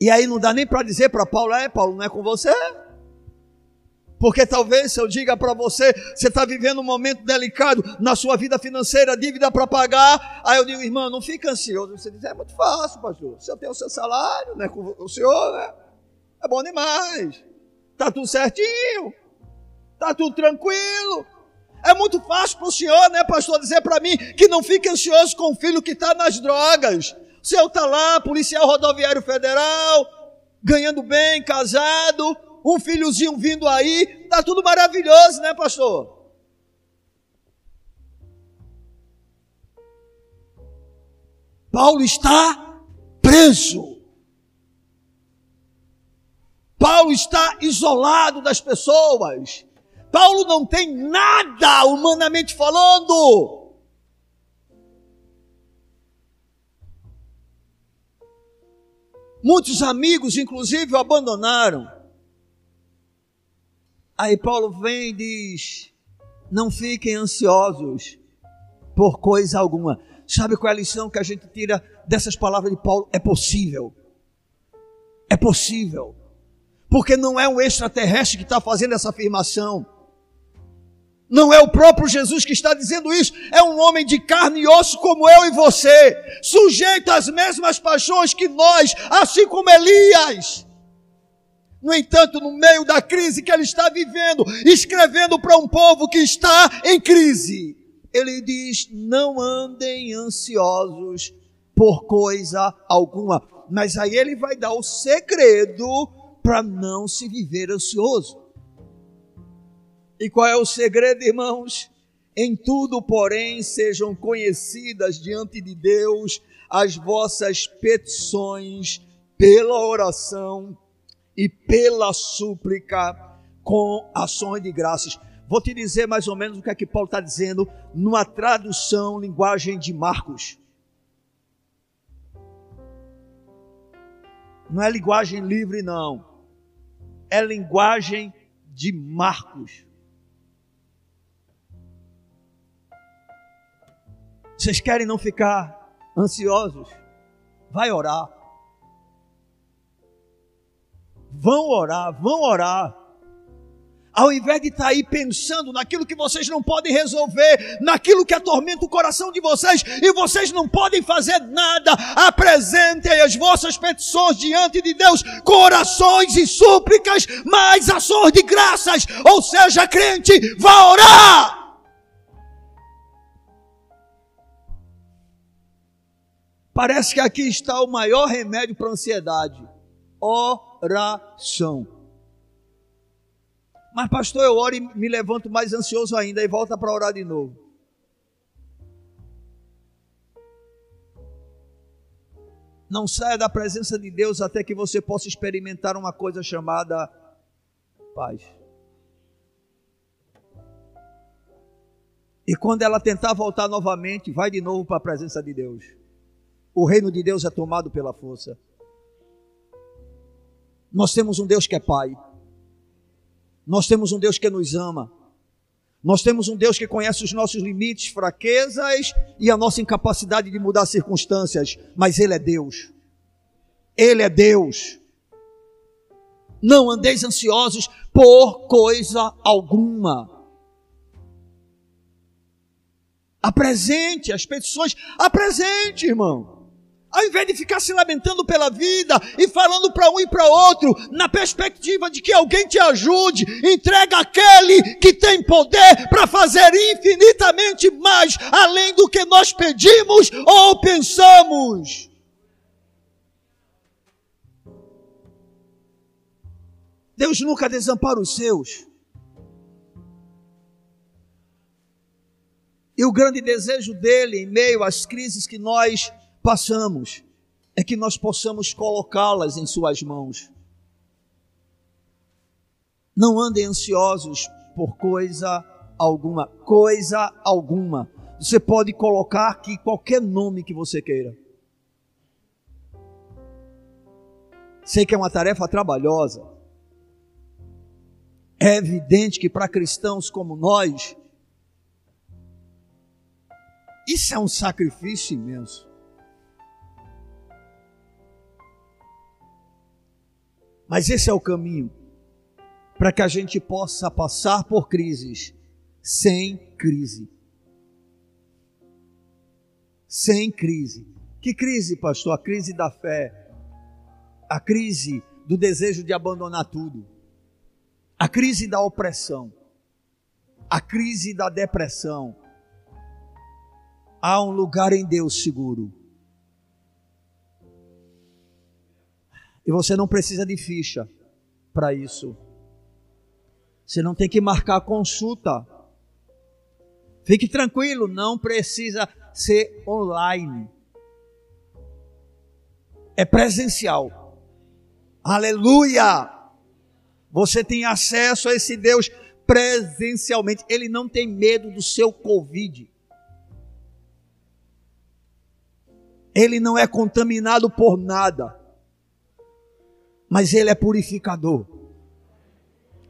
A: E aí não dá nem para dizer para Paulo, é Paulo, não é com você? Porque talvez eu diga para você, você está vivendo um momento delicado na sua vida financeira, dívida para pagar, aí eu digo, irmão, não fica ansioso. Você diz, é muito fácil, pastor. Se eu tenho o seu salário, né, com o senhor, né? É bom demais. Tá tudo certinho. Tá tudo tranquilo. É muito fácil para o senhor, né, pastor, dizer para mim que não fique ansioso com o filho que está nas drogas. O senhor está lá, policial rodoviário federal, ganhando bem, casado, um filhozinho vindo aí, está tudo maravilhoso, né, pastor? Paulo está preso. Paulo está isolado das pessoas. Paulo não tem nada humanamente falando. Muitos amigos, inclusive, o abandonaram. Aí Paulo vem e diz: Não fiquem ansiosos por coisa alguma. Sabe qual é a lição que a gente tira dessas palavras de Paulo? É possível. É possível. Porque não é um extraterrestre que está fazendo essa afirmação. Não é o próprio Jesus que está dizendo isso, é um homem de carne e osso como eu e você, sujeito às mesmas paixões que nós, assim como Elias. No entanto, no meio da crise que ele está vivendo, escrevendo para um povo que está em crise, ele diz: Não andem ansiosos por coisa alguma. Mas aí ele vai dar o segredo para não se viver ansioso. E qual é o segredo, irmãos? Em tudo, porém, sejam conhecidas diante de Deus as vossas petições pela oração e pela súplica com ações de graças. Vou te dizer mais ou menos o que é que Paulo está dizendo numa tradução, linguagem de Marcos. Não é linguagem livre, não. É linguagem de Marcos. Vocês querem não ficar ansiosos? Vai orar. Vão orar, vão orar. Ao invés de estar tá aí pensando naquilo que vocês não podem resolver, naquilo que atormenta o coração de vocês, e vocês não podem fazer nada, apresentem as vossas petições diante de Deus, com orações e súplicas, mais ações de graças. Ou seja, crente, vá orar. Parece que aqui está o maior remédio para a ansiedade: oração. Mas, pastor, eu oro e me levanto mais ansioso ainda e volta para orar de novo. Não saia da presença de Deus até que você possa experimentar uma coisa chamada paz. E quando ela tentar voltar novamente, vai de novo para a presença de Deus o reino de Deus é tomado pela força. Nós temos um Deus que é Pai. Nós temos um Deus que nos ama. Nós temos um Deus que conhece os nossos limites, fraquezas e a nossa incapacidade de mudar circunstâncias, mas Ele é Deus. Ele é Deus. Não andeis ansiosos por coisa alguma. Apresente as petições, apresente, irmão. Ao invés de ficar se lamentando pela vida e falando para um e para outro, na perspectiva de que alguém te ajude, entrega aquele que tem poder para fazer infinitamente mais além do que nós pedimos ou pensamos. Deus nunca desampara os seus. E o grande desejo dele, em meio às crises que nós passamos, é que nós possamos colocá-las em Suas mãos. Não andem ansiosos por coisa alguma, coisa alguma. Você pode colocar aqui qualquer nome que você queira. Sei que é uma tarefa trabalhosa. É evidente que para cristãos como nós, isso é um sacrifício imenso. Mas esse é o caminho para que a gente possa passar por crises sem crise. Sem crise. Que crise, pastor? A crise da fé. A crise do desejo de abandonar tudo. A crise da opressão. A crise da depressão. Há um lugar em Deus seguro E você não precisa de ficha para isso. Você não tem que marcar consulta. Fique tranquilo, não precisa ser online. É presencial. Aleluia! Você tem acesso a esse Deus presencialmente. Ele não tem medo do seu Covid. Ele não é contaminado por nada mas Ele é purificador.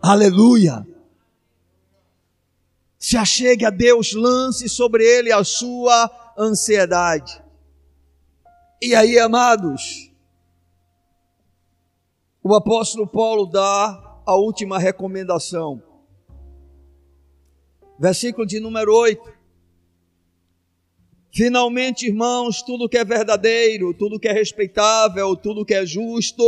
A: Aleluia. Se achegue a Deus, lance sobre Ele a sua ansiedade. E aí, amados, o apóstolo Paulo dá a última recomendação. Versículo de número 8. Finalmente, irmãos, tudo que é verdadeiro, tudo que é respeitável, tudo que é justo,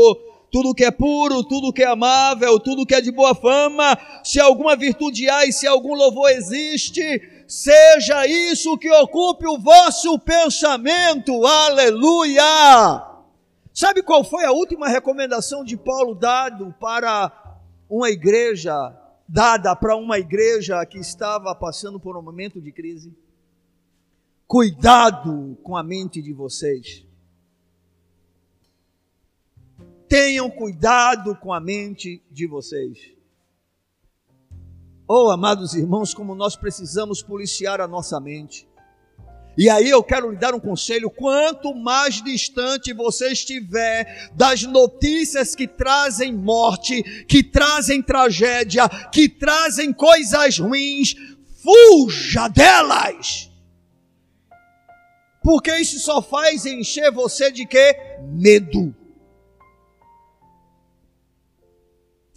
A: tudo que é puro, tudo que é amável, tudo que é de boa fama, se alguma virtude há e se algum louvor existe, seja isso que ocupe o vosso pensamento, aleluia! Sabe qual foi a última recomendação de Paulo dado para uma igreja, dada para uma igreja que estava passando por um momento de crise? Cuidado com a mente de vocês. Tenham cuidado com a mente de vocês. Oh, amados irmãos, como nós precisamos policiar a nossa mente. E aí eu quero lhe dar um conselho: quanto mais distante você estiver das notícias que trazem morte, que trazem tragédia, que trazem coisas ruins, fuja delas. Porque isso só faz encher você de quê? Medo.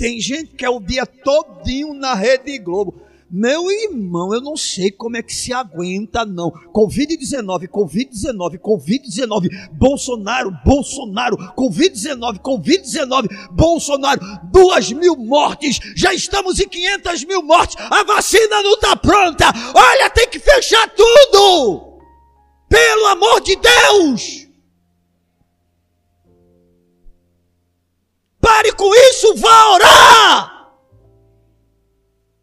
A: Tem gente que é o dia todinho na Rede Globo. Meu irmão, eu não sei como é que se aguenta, não. Covid-19, Covid-19, Covid-19, Bolsonaro, Bolsonaro, Covid-19, Covid-19, Bolsonaro, duas mil mortes, já estamos em 500 mil mortes, a vacina não está pronta, olha, tem que fechar tudo, pelo amor de Deus. Pare com isso, vá orar.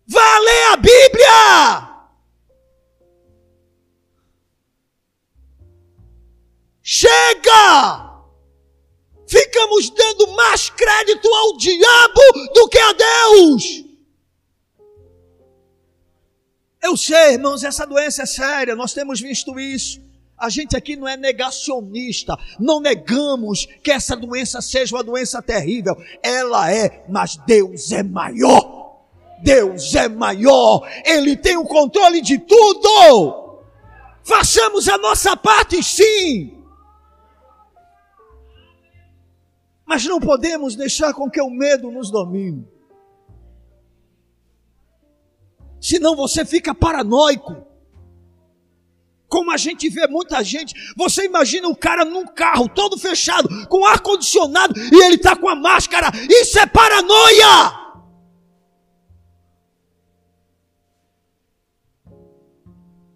A: Vá ler a Bíblia. Chega! Ficamos dando mais crédito ao diabo do que a Deus. Eu sei, irmãos, essa doença é séria, nós temos visto isso. A gente aqui não é negacionista, não negamos que essa doença seja uma doença terrível. Ela é, mas Deus é maior. Deus é maior, Ele tem o controle de tudo. Façamos a nossa parte, sim. Mas não podemos deixar com que o medo nos domine. Senão você fica paranoico. Como a gente vê muita gente, você imagina um cara num carro todo fechado, com ar condicionado e ele está com a máscara. Isso é paranoia!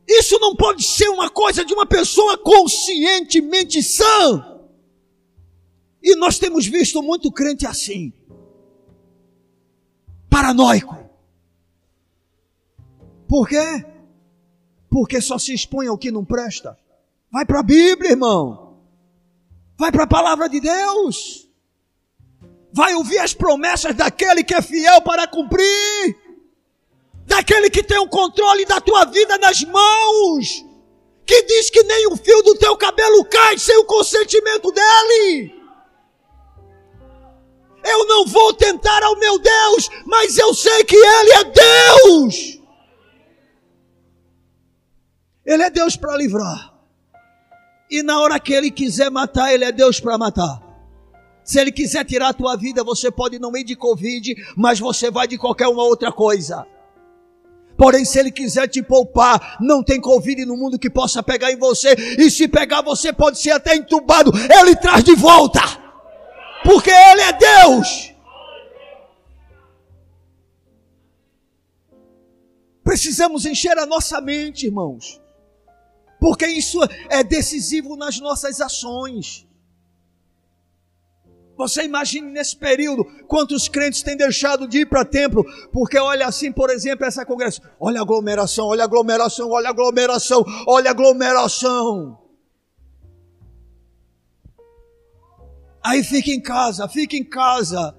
A: Isso não pode ser uma coisa de uma pessoa conscientemente sã. E nós temos visto muito crente assim, paranoico. Por quê? Porque só se expõe ao que não presta. Vai para a Bíblia, irmão. Vai para a palavra de Deus. Vai ouvir as promessas daquele que é fiel para cumprir daquele que tem o controle da tua vida nas mãos, que diz que nem o fio do teu cabelo cai sem o consentimento dele. Eu não vou tentar ao meu Deus, mas eu sei que Ele é Deus. Ele é Deus para livrar. E na hora que Ele quiser matar, Ele é Deus para matar. Se Ele quiser tirar a tua vida, você pode não ir de Covid, mas você vai de qualquer uma outra coisa. Porém, se ele quiser te poupar, não tem Covid no mundo que possa pegar em você. E se pegar, você pode ser até entubado. Ele traz de volta. Porque Ele é Deus. Precisamos encher a nossa mente, irmãos. Porque isso é decisivo nas nossas ações. Você imagine nesse período quantos crentes têm deixado de ir para templo, porque olha assim, por exemplo, essa congregação, olha a aglomeração, olha a aglomeração, olha a aglomeração, olha a aglomeração. Aí fica em casa, fica em casa.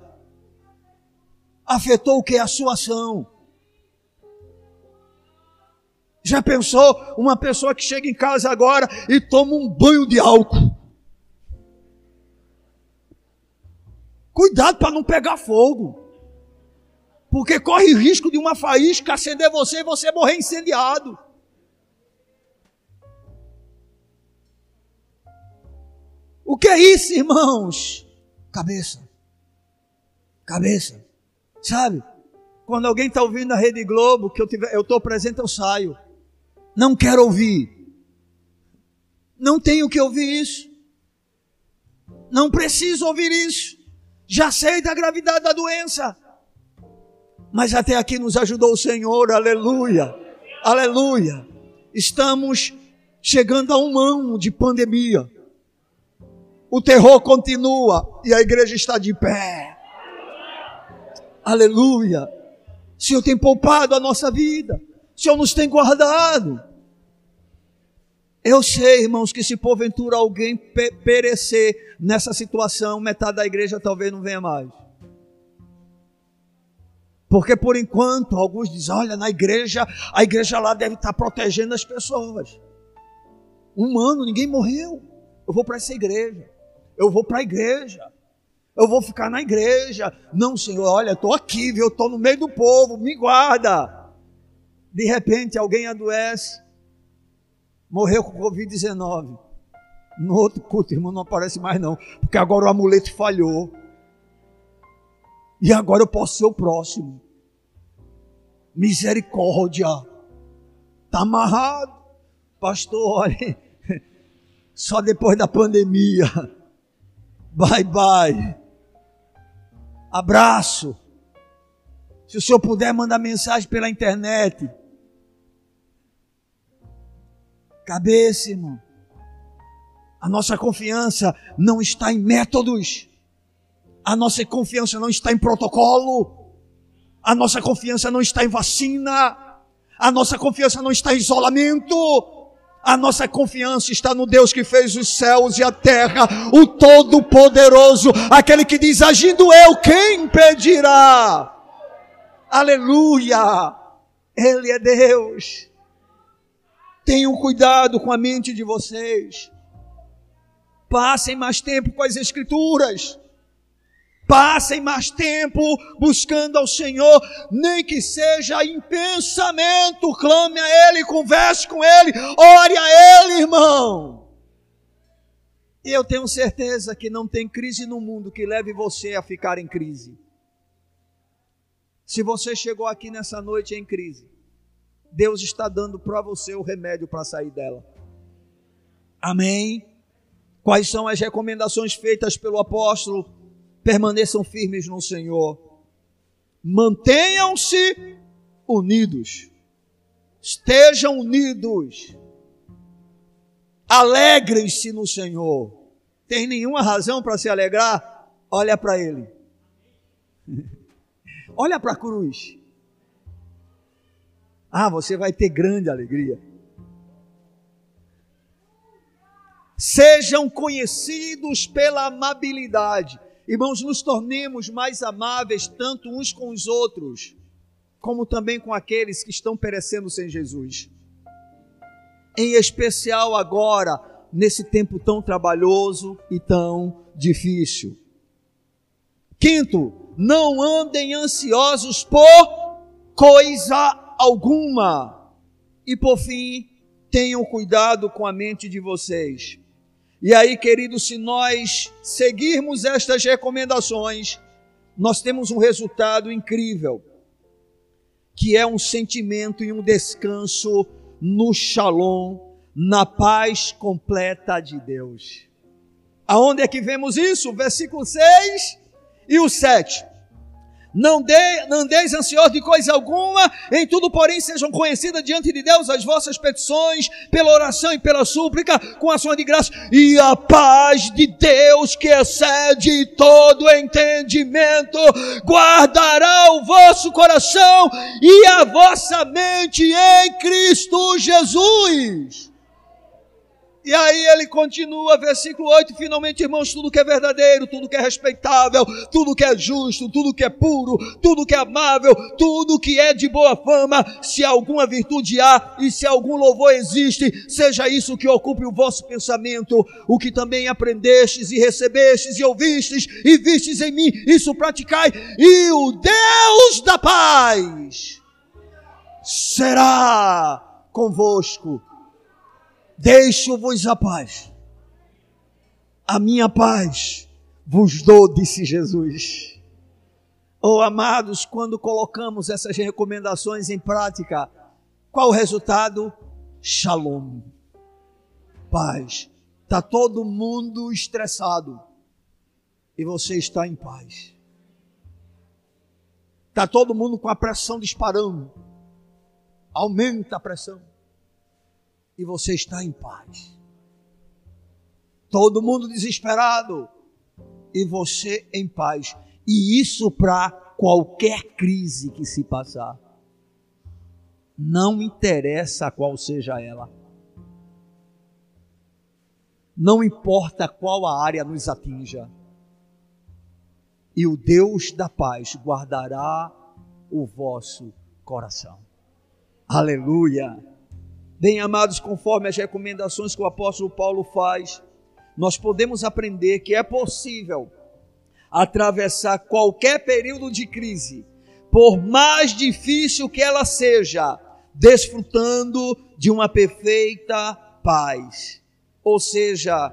A: Afetou o que? A sua ação. Já pensou uma pessoa que chega em casa agora e toma um banho de álcool? Cuidado para não pegar fogo. Porque corre risco de uma faísca acender você e você morrer incendiado. O que é isso, irmãos? Cabeça. Cabeça. Sabe? Quando alguém está ouvindo a Rede Globo, que eu estou presente, eu saio. Não quero ouvir. Não tenho que ouvir isso. Não preciso ouvir isso já sei da gravidade da doença. Mas até aqui nos ajudou o Senhor, aleluia, aleluia. Estamos chegando a um ano de pandemia. O terror continua e a igreja está de pé. Aleluia. O Senhor tem poupado a nossa vida. O Senhor nos tem guardado. Eu sei, irmãos, que se porventura alguém perecer nessa situação, metade da igreja talvez não venha mais. Porque por enquanto, alguns dizem: olha, na igreja, a igreja lá deve estar protegendo as pessoas. Um ano, ninguém morreu. Eu vou para essa igreja. Eu vou para a igreja. Eu vou ficar na igreja. Não, Senhor, olha, estou aqui, viu? Estou no meio do povo, me guarda. De repente alguém adoece morreu com Covid-19. No outro culto, irmão, não aparece mais não, porque agora o amuleto falhou. E agora eu posso ser o próximo. Misericórdia. Está amarrado. Pastor, olha, só depois da pandemia. Bye, bye. Abraço. Se o senhor puder mandar mensagem pela internet, Cabeça, irmão. A nossa confiança não está em métodos. A nossa confiança não está em protocolo. A nossa confiança não está em vacina. A nossa confiança não está em isolamento. A nossa confiança está no Deus que fez os céus e a terra, o Todo-Poderoso, aquele que diz: agindo eu, quem impedirá? Aleluia! Ele é Deus. Tenham cuidado com a mente de vocês. Passem mais tempo com as Escrituras. Passem mais tempo buscando ao Senhor, nem que seja em pensamento, clame a Ele, converse com Ele, ore a Ele, irmão. E eu tenho certeza que não tem crise no mundo que leve você a ficar em crise. Se você chegou aqui nessa noite em crise, Deus está dando para você o remédio para sair dela. Amém? Quais são as recomendações feitas pelo apóstolo? Permaneçam firmes no Senhor. Mantenham-se unidos. Estejam unidos. Alegrem-se no Senhor. Tem nenhuma razão para se alegrar? Olha para Ele. Olha para a cruz. Ah, você vai ter grande alegria. Sejam conhecidos pela amabilidade. Irmãos, nos tornemos mais amáveis tanto uns com os outros, como também com aqueles que estão perecendo sem Jesus em especial agora, nesse tempo tão trabalhoso e tão difícil. Quinto, não andem ansiosos por coisa alguma. E por fim, tenham cuidado com a mente de vocês. E aí, queridos, se nós seguirmos estas recomendações, nós temos um resultado incrível, que é um sentimento e um descanso no shalom, na paz completa de Deus. Aonde é que vemos isso? Versículo 6 e o 7. Não, de, não andeis de coisa alguma, em tudo, porém, sejam conhecidas diante de Deus as vossas petições, pela oração e pela súplica, com ações de graça, e a paz de Deus, que excede todo entendimento, guardará o vosso coração e a vossa mente em Cristo Jesus. E aí ele continua, versículo 8, finalmente, irmãos, tudo que é verdadeiro, tudo que é respeitável, tudo que é justo, tudo que é puro, tudo que é amável, tudo que é de boa fama, se alguma virtude há e se algum louvor existe, seja isso que ocupe o vosso pensamento, o que também aprendestes e recebestes e ouvistes e vistes em mim, isso praticai, e o Deus da paz será convosco Deixo-vos a paz. A minha paz vos dou, disse Jesus. Oh, amados, quando colocamos essas recomendações em prática, qual o resultado? Shalom. Paz. Está todo mundo estressado e você está em paz. Está todo mundo com a pressão disparando. Aumenta a pressão e você está em paz. Todo mundo desesperado e você em paz. E isso para qualquer crise que se passar. Não interessa qual seja ela. Não importa qual a área nos atinja. E o Deus da paz guardará o vosso coração. Aleluia. Bem, amados, conforme as recomendações que o apóstolo Paulo faz, nós podemos aprender que é possível atravessar qualquer período de crise, por mais difícil que ela seja, desfrutando de uma perfeita paz. Ou seja,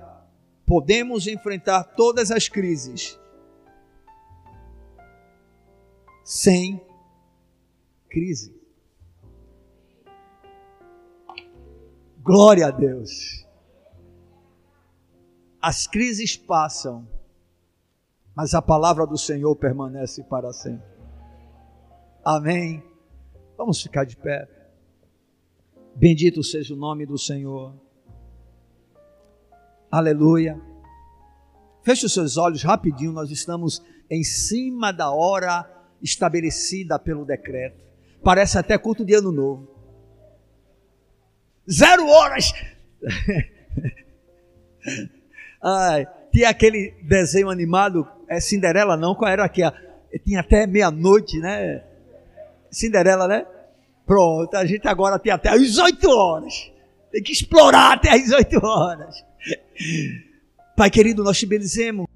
A: podemos enfrentar todas as crises sem crise. Glória a Deus. As crises passam, mas a palavra do Senhor permanece para sempre. Amém. Vamos ficar de pé. Bendito seja o nome do Senhor. Aleluia. Feche os seus olhos rapidinho, nós estamos em cima da hora estabelecida pelo decreto. Parece até culto de ano novo zero horas. Ai, tinha aquele desenho animado, é Cinderela não, qual era aqui? Tinha até meia-noite, né? Cinderela, né? Pronto, a gente agora tem até às 8 horas. Tem que explorar até às 8 horas. Pai querido, nós te bendizemos.